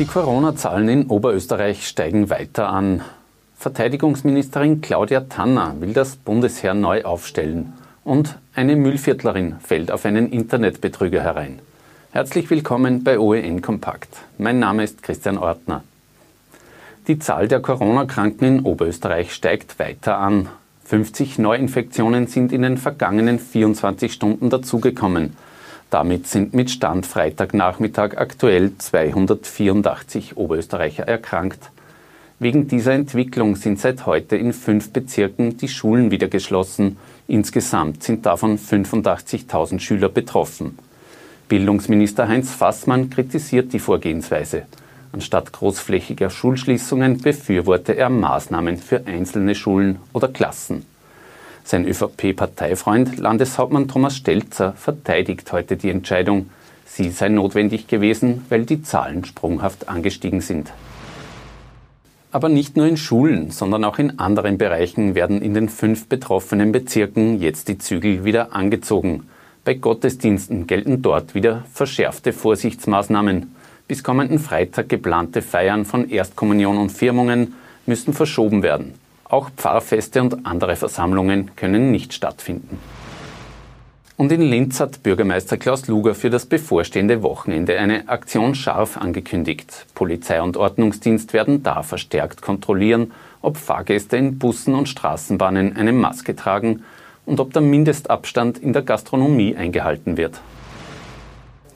Die Corona-Zahlen in Oberösterreich steigen weiter an. Verteidigungsministerin Claudia Tanner will das Bundesheer neu aufstellen und eine Müllviertlerin fällt auf einen Internetbetrüger herein. Herzlich willkommen bei OEN Kompakt. Mein Name ist Christian Ortner. Die Zahl der Corona-Kranken in Oberösterreich steigt weiter an. 50 Neuinfektionen sind in den vergangenen 24 Stunden dazugekommen. Damit sind mit Stand Freitagnachmittag aktuell 284 Oberösterreicher erkrankt. Wegen dieser Entwicklung sind seit heute in fünf Bezirken die Schulen wieder geschlossen. Insgesamt sind davon 85.000 Schüler betroffen. Bildungsminister Heinz Fassmann kritisiert die Vorgehensweise. Anstatt großflächiger Schulschließungen befürworte er Maßnahmen für einzelne Schulen oder Klassen. Sein ÖVP-Parteifreund Landeshauptmann Thomas Stelzer verteidigt heute die Entscheidung. Sie sei notwendig gewesen, weil die Zahlen sprunghaft angestiegen sind. Aber nicht nur in Schulen, sondern auch in anderen Bereichen werden in den fünf betroffenen Bezirken jetzt die Zügel wieder angezogen. Bei Gottesdiensten gelten dort wieder verschärfte Vorsichtsmaßnahmen. Bis kommenden Freitag geplante Feiern von Erstkommunion und Firmungen müssen verschoben werden. Auch Pfarrfeste und andere Versammlungen können nicht stattfinden. Und in Linz hat Bürgermeister Klaus Luger für das bevorstehende Wochenende eine Aktion scharf angekündigt. Polizei und Ordnungsdienst werden da verstärkt kontrollieren, ob Fahrgäste in Bussen und Straßenbahnen eine Maske tragen und ob der Mindestabstand in der Gastronomie eingehalten wird.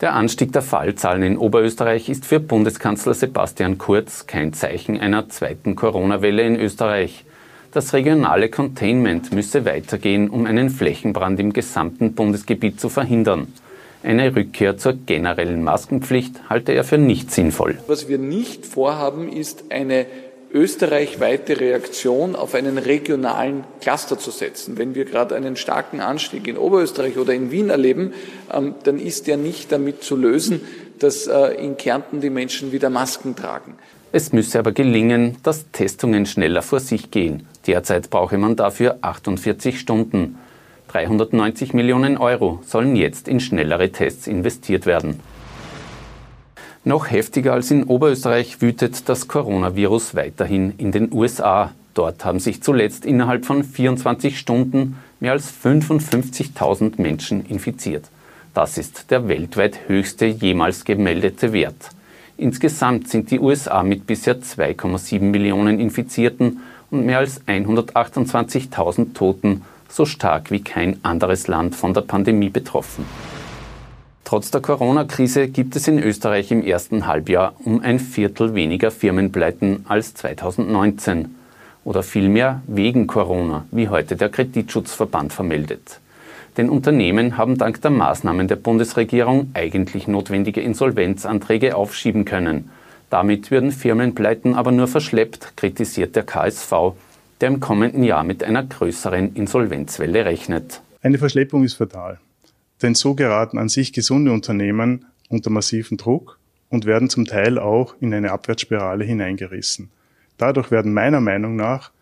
Der Anstieg der Fallzahlen in Oberösterreich ist für Bundeskanzler Sebastian Kurz kein Zeichen einer zweiten Corona-Welle in Österreich. Das regionale Containment müsse weitergehen, um einen Flächenbrand im gesamten Bundesgebiet zu verhindern. Eine Rückkehr zur generellen Maskenpflicht halte er für nicht sinnvoll. Was wir nicht vorhaben, ist eine österreichweite Reaktion auf einen regionalen Cluster zu setzen. Wenn wir gerade einen starken Anstieg in Oberösterreich oder in Wien erleben, ähm, dann ist der nicht damit zu lösen, dass äh, in Kärnten die Menschen wieder Masken tragen. Es müsse aber gelingen, dass Testungen schneller vor sich gehen. Derzeit brauche man dafür 48 Stunden. 390 Millionen Euro sollen jetzt in schnellere Tests investiert werden. Noch heftiger als in Oberösterreich wütet das Coronavirus weiterhin in den USA. Dort haben sich zuletzt innerhalb von 24 Stunden mehr als 55.000 Menschen infiziert. Das ist der weltweit höchste jemals gemeldete Wert. Insgesamt sind die USA mit bisher 2,7 Millionen Infizierten und mehr als 128.000 Toten so stark wie kein anderes Land von der Pandemie betroffen. Trotz der Corona-Krise gibt es in Österreich im ersten Halbjahr um ein Viertel weniger Firmenpleiten als 2019 oder vielmehr wegen Corona, wie heute der Kreditschutzverband vermeldet. Denn Unternehmen haben dank der Maßnahmen der Bundesregierung eigentlich notwendige Insolvenzanträge aufschieben können. Damit würden Firmenpleiten aber nur verschleppt, kritisiert der KSV, der im kommenden Jahr mit einer größeren Insolvenzwelle rechnet. Eine Verschleppung ist fatal, denn so geraten an sich gesunde Unternehmen unter massiven Druck und werden zum Teil auch in eine Abwärtsspirale hineingerissen. Dadurch werden meiner Meinung nach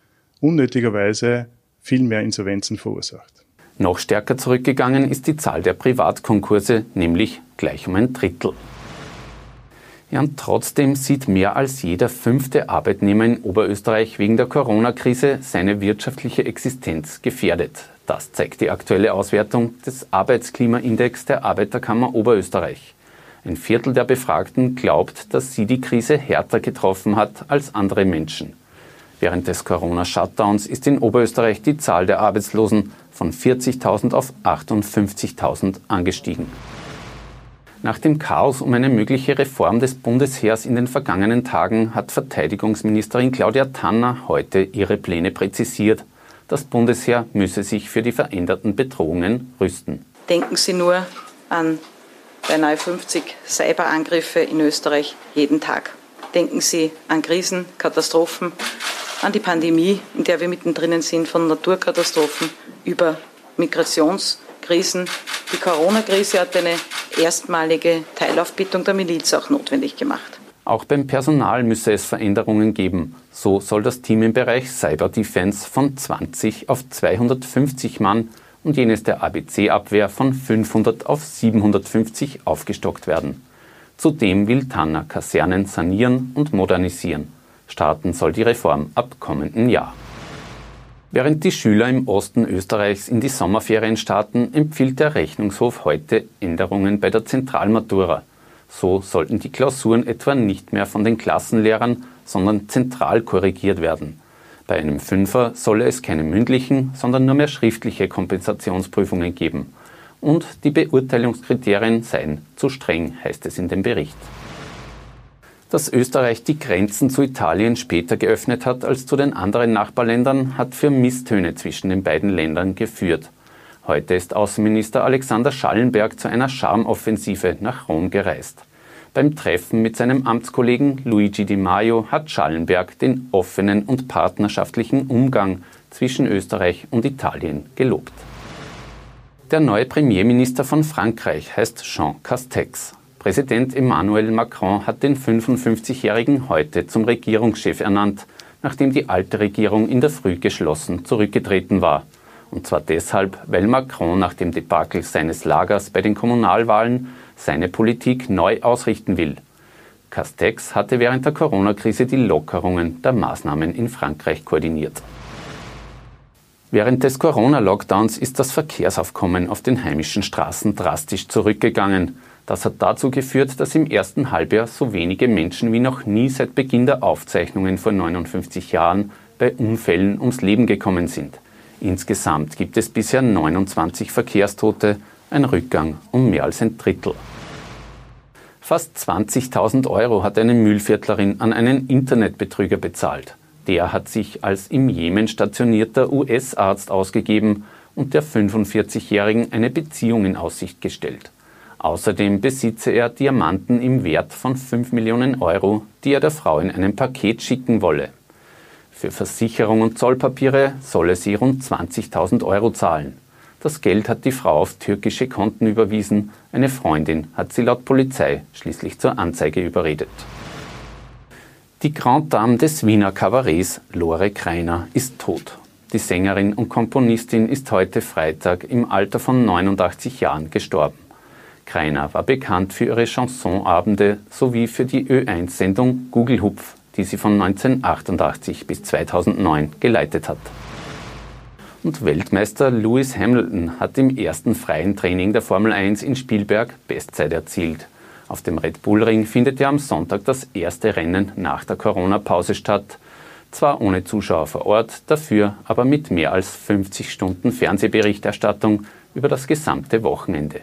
unnötigerweise viel mehr Insolvenzen verursacht. Noch stärker zurückgegangen ist die Zahl der Privatkonkurse, nämlich gleich um ein Drittel. Ja, und trotzdem sieht mehr als jeder fünfte Arbeitnehmer in Oberösterreich wegen der Corona-Krise seine wirtschaftliche Existenz gefährdet. Das zeigt die aktuelle Auswertung des Arbeitsklimaindex der Arbeiterkammer Oberösterreich. Ein Viertel der Befragten glaubt, dass sie die Krise härter getroffen hat als andere Menschen. Während des Corona-Shutdowns ist in Oberösterreich die Zahl der Arbeitslosen von 40.000 auf 58.000 angestiegen. Nach dem Chaos um eine mögliche Reform des Bundesheers in den vergangenen Tagen hat Verteidigungsministerin Claudia Tanner heute ihre Pläne präzisiert. Das Bundesheer müsse sich für die veränderten Bedrohungen rüsten. Denken Sie nur an beinahe 50 Cyberangriffe in Österreich jeden Tag. Denken Sie an Krisen, Katastrophen, an die Pandemie, in der wir mittendrin sind, von Naturkatastrophen über Migrationskrisen. Die Corona-Krise hat eine erstmalige Teilaufbietung der Miliz auch notwendig gemacht. Auch beim Personal müsse es Veränderungen geben. So soll das Team im Bereich Cyber Defense von 20 auf 250 Mann und jenes der ABC-Abwehr von 500 auf 750 aufgestockt werden. Zudem will Tanner Kasernen sanieren und modernisieren. Starten soll die Reform ab kommenden Jahr. Während die Schüler im Osten Österreichs in die Sommerferien starten, empfiehlt der Rechnungshof heute Änderungen bei der Zentralmatura. So sollten die Klausuren etwa nicht mehr von den Klassenlehrern, sondern zentral korrigiert werden. Bei einem Fünfer solle es keine mündlichen, sondern nur mehr schriftliche Kompensationsprüfungen geben. Und die Beurteilungskriterien seien zu streng, heißt es in dem Bericht. Dass Österreich die Grenzen zu Italien später geöffnet hat als zu den anderen Nachbarländern, hat für Misstöne zwischen den beiden Ländern geführt. Heute ist Außenminister Alexander Schallenberg zu einer Charmoffensive nach Rom gereist. Beim Treffen mit seinem Amtskollegen Luigi Di Maio hat Schallenberg den offenen und partnerschaftlichen Umgang zwischen Österreich und Italien gelobt. Der neue Premierminister von Frankreich heißt Jean Castex. Präsident Emmanuel Macron hat den 55-Jährigen heute zum Regierungschef ernannt, nachdem die alte Regierung in der Früh geschlossen zurückgetreten war. Und zwar deshalb, weil Macron nach dem Debakel seines Lagers bei den Kommunalwahlen seine Politik neu ausrichten will. Castex hatte während der Corona-Krise die Lockerungen der Maßnahmen in Frankreich koordiniert. Während des Corona-Lockdowns ist das Verkehrsaufkommen auf den heimischen Straßen drastisch zurückgegangen. Das hat dazu geführt, dass im ersten Halbjahr so wenige Menschen wie noch nie seit Beginn der Aufzeichnungen vor 59 Jahren bei Unfällen ums Leben gekommen sind. Insgesamt gibt es bisher 29 Verkehrstote, ein Rückgang um mehr als ein Drittel. Fast 20.000 Euro hat eine Müllviertlerin an einen Internetbetrüger bezahlt. Der hat sich als im Jemen stationierter US-Arzt ausgegeben und der 45-Jährigen eine Beziehung in Aussicht gestellt. Außerdem besitze er Diamanten im Wert von 5 Millionen Euro, die er der Frau in einem Paket schicken wolle. Für Versicherung und Zollpapiere solle sie rund 20.000 Euro zahlen. Das Geld hat die Frau auf türkische Konten überwiesen. Eine Freundin hat sie laut Polizei schließlich zur Anzeige überredet. Die Grand Dame des Wiener Kabarets, Lore Kreiner, ist tot. Die Sängerin und Komponistin ist heute Freitag im Alter von 89 Jahren gestorben. Kreiner war bekannt für ihre Chansonabende sowie für die Ö1-Sendung Google Hupf, die sie von 1988 bis 2009 geleitet hat. Und Weltmeister Lewis Hamilton hat im ersten freien Training der Formel 1 in Spielberg Bestzeit erzielt. Auf dem Red Bull Ring findet ja am Sonntag das erste Rennen nach der Corona-Pause statt. Zwar ohne Zuschauer vor Ort, dafür aber mit mehr als 50 Stunden Fernsehberichterstattung über das gesamte Wochenende.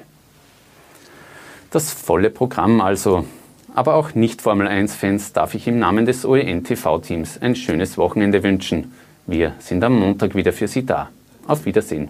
Das volle Programm also. Aber auch Nicht-Formel 1-Fans darf ich im Namen des OEN-TV-Teams ein schönes Wochenende wünschen. Wir sind am Montag wieder für Sie da. Auf Wiedersehen.